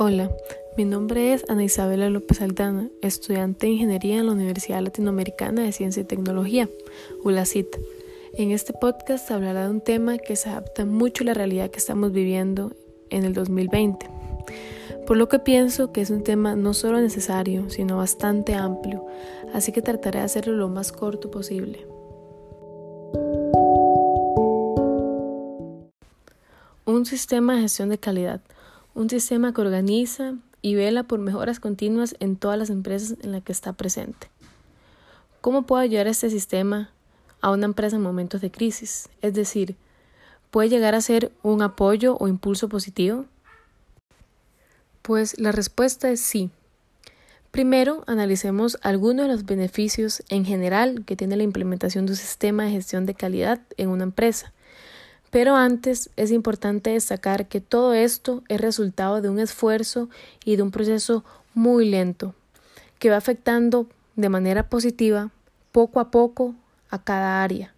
Hola, mi nombre es Ana Isabela López Aldana, estudiante de Ingeniería en la Universidad Latinoamericana de Ciencia y Tecnología, ULACIT. En este podcast se hablará de un tema que se adapta mucho a la realidad que estamos viviendo en el 2020, por lo que pienso que es un tema no solo necesario, sino bastante amplio, así que trataré de hacerlo lo más corto posible. Un sistema de gestión de calidad un sistema que organiza y vela por mejoras continuas en todas las empresas en las que está presente. ¿Cómo puede ayudar este sistema a una empresa en momentos de crisis? Es decir, ¿puede llegar a ser un apoyo o impulso positivo? Pues la respuesta es sí. Primero, analicemos algunos de los beneficios en general que tiene la implementación de un sistema de gestión de calidad en una empresa pero antes es importante destacar que todo esto es resultado de un esfuerzo y de un proceso muy lento, que va afectando de manera positiva poco a poco a cada área.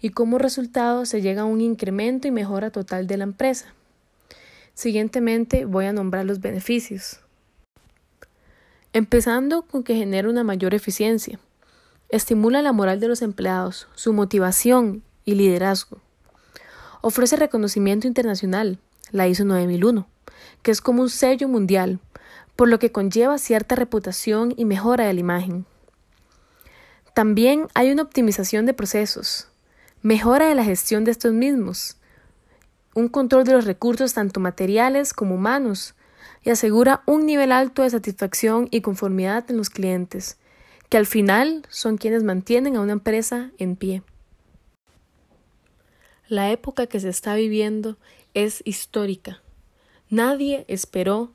Y como resultado se llega a un incremento y mejora total de la empresa. Siguientemente voy a nombrar los beneficios. Empezando con que genera una mayor eficiencia. Estimula la moral de los empleados, su motivación y liderazgo Ofrece reconocimiento internacional, la ISO 9001, que es como un sello mundial, por lo que conlleva cierta reputación y mejora de la imagen. También hay una optimización de procesos, mejora de la gestión de estos mismos, un control de los recursos tanto materiales como humanos, y asegura un nivel alto de satisfacción y conformidad en los clientes, que al final son quienes mantienen a una empresa en pie. La época que se está viviendo es histórica. Nadie esperó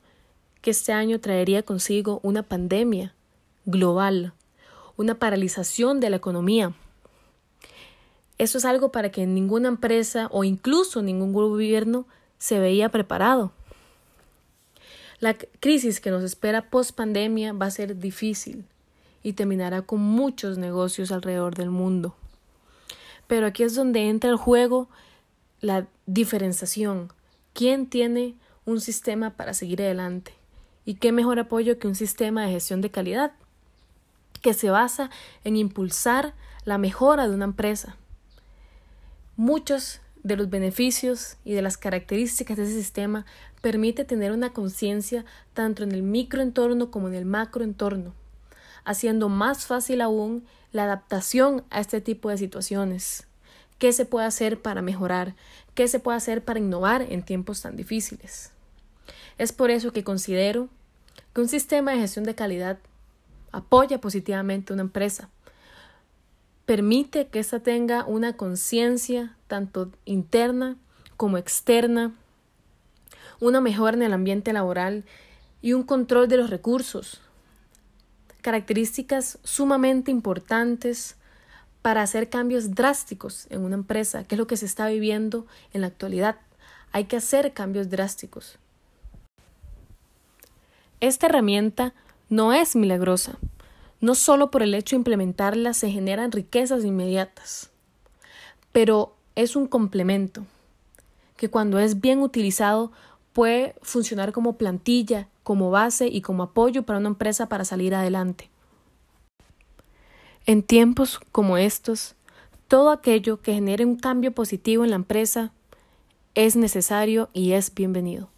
que este año traería consigo una pandemia global, una paralización de la economía. Eso es algo para que ninguna empresa o incluso ningún gobierno se veía preparado. La crisis que nos espera post pandemia va a ser difícil y terminará con muchos negocios alrededor del mundo. Pero aquí es donde entra el juego la diferenciación. ¿Quién tiene un sistema para seguir adelante? ¿Y qué mejor apoyo que un sistema de gestión de calidad que se basa en impulsar la mejora de una empresa? Muchos de los beneficios y de las características de ese sistema permite tener una conciencia tanto en el microentorno como en el macroentorno haciendo más fácil aún la adaptación a este tipo de situaciones. ¿Qué se puede hacer para mejorar? ¿Qué se puede hacer para innovar en tiempos tan difíciles? Es por eso que considero que un sistema de gestión de calidad apoya positivamente una empresa, permite que ésta tenga una conciencia tanto interna como externa, una mejora en el ambiente laboral y un control de los recursos, características sumamente importantes para hacer cambios drásticos en una empresa, que es lo que se está viviendo en la actualidad. Hay que hacer cambios drásticos. Esta herramienta no es milagrosa. No solo por el hecho de implementarla se generan riquezas inmediatas, pero es un complemento que cuando es bien utilizado puede funcionar como plantilla, como base y como apoyo para una empresa para salir adelante. En tiempos como estos, todo aquello que genere un cambio positivo en la empresa es necesario y es bienvenido.